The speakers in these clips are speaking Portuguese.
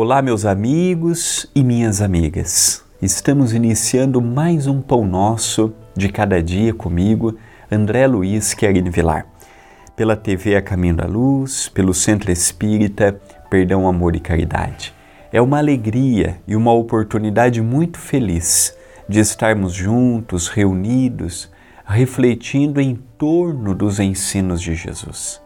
Olá, meus amigos e minhas amigas. Estamos iniciando mais um Pão Nosso de cada dia comigo, André Luiz Querini Vilar. Pela TV A Caminho da Luz, pelo Centro Espírita Perdão, Amor e Caridade. É uma alegria e uma oportunidade muito feliz de estarmos juntos, reunidos, refletindo em torno dos ensinos de Jesus,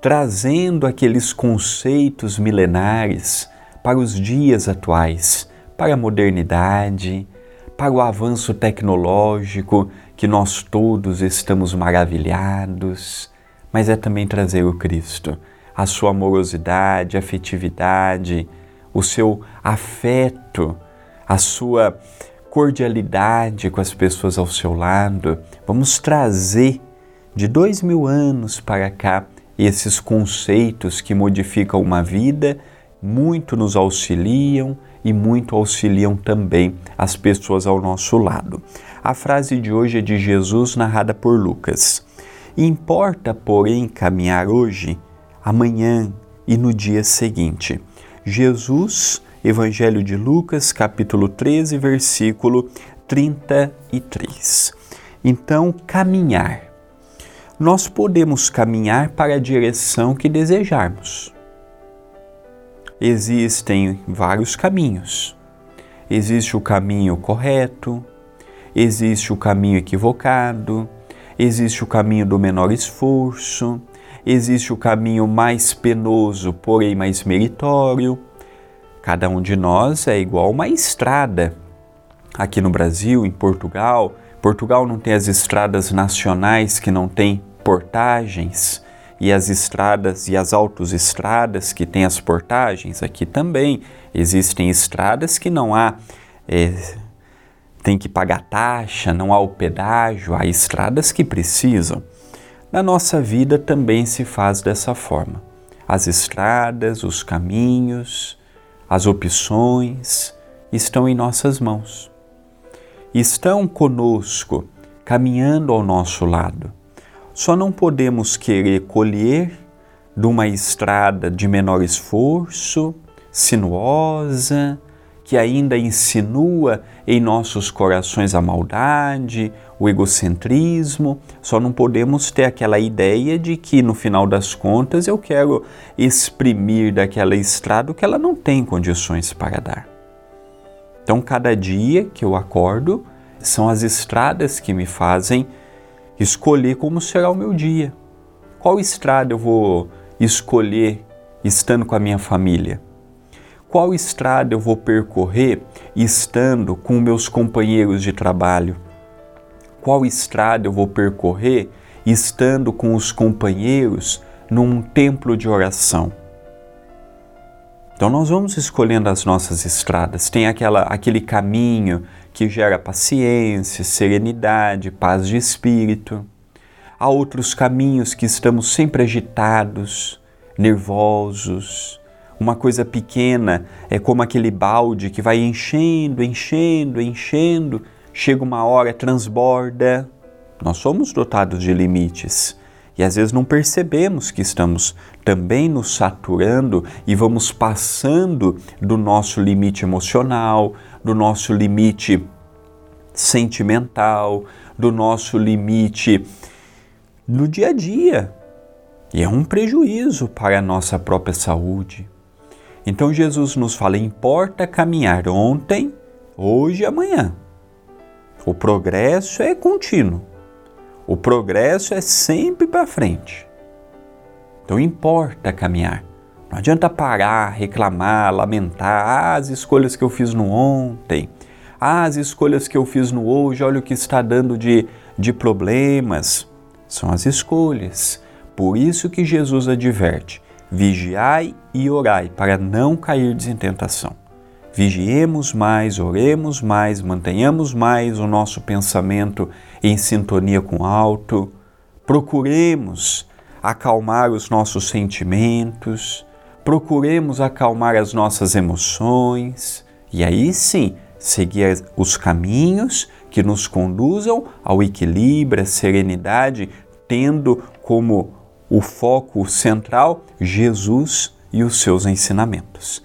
trazendo aqueles conceitos milenares para os dias atuais, para a modernidade, para o avanço tecnológico que nós todos estamos maravilhados, mas é também trazer o Cristo, a sua amorosidade, afetividade, o seu afeto, a sua cordialidade com as pessoas ao seu lado. Vamos trazer de dois mil anos para cá esses conceitos que modificam uma vida muito nos auxiliam e muito auxiliam também as pessoas ao nosso lado. A frase de hoje é de Jesus, narrada por Lucas. Importa, porém, caminhar hoje, amanhã e no dia seguinte. Jesus, Evangelho de Lucas, capítulo 13, versículo 33. Então, caminhar. Nós podemos caminhar para a direção que desejarmos existem vários caminhos. Existe o caminho correto, existe o caminho equivocado, existe o caminho do menor esforço, existe o caminho mais penoso, porém mais meritório. Cada um de nós é igual uma estrada. Aqui no Brasil, em Portugal, Portugal não tem as estradas nacionais que não tem portagens e as estradas e as autoestradas que têm as portagens, aqui também existem estradas que não há, é, tem que pagar taxa, não há o pedágio, há estradas que precisam. Na nossa vida também se faz dessa forma. As estradas, os caminhos, as opções estão em nossas mãos. Estão conosco, caminhando ao nosso lado só não podemos querer colher de uma estrada de menor esforço, sinuosa, que ainda insinua em nossos corações a maldade, o egocentrismo. Só não podemos ter aquela ideia de que no final das contas eu quero exprimir daquela estrada o que ela não tem condições para dar. Então, cada dia que eu acordo, são as estradas que me fazem escolher como será o meu dia. Qual estrada eu vou escolher estando com a minha família? Qual estrada eu vou percorrer estando com meus companheiros de trabalho? Qual estrada eu vou percorrer estando com os companheiros num templo de oração? Então nós vamos escolhendo as nossas estradas. Tem aquela, aquele caminho que gera paciência, serenidade, paz de espírito. Há outros caminhos que estamos sempre agitados, nervosos. Uma coisa pequena é como aquele balde que vai enchendo, enchendo, enchendo, chega uma hora, transborda. Nós somos dotados de limites e às vezes não percebemos que estamos também nos saturando e vamos passando do nosso limite emocional, do nosso limite sentimental, do nosso limite no dia a dia. E é um prejuízo para a nossa própria saúde. Então Jesus nos fala: importa caminhar ontem, hoje e amanhã. O progresso é contínuo. O progresso é sempre para frente. Então importa caminhar. Não adianta parar, reclamar, lamentar ah, as escolhas que eu fiz no ontem, ah, as escolhas que eu fiz no hoje, olha o que está dando de, de problemas. São as escolhas. Por isso que Jesus adverte: vigiai e orai para não cair em tentação. Vigiemos mais, oremos mais, mantenhamos mais o nosso pensamento em sintonia com o alto, procuremos acalmar os nossos sentimentos, procuremos acalmar as nossas emoções. E aí sim seguir os caminhos que nos conduzam ao equilíbrio, à serenidade, tendo como o foco central Jesus e os seus ensinamentos.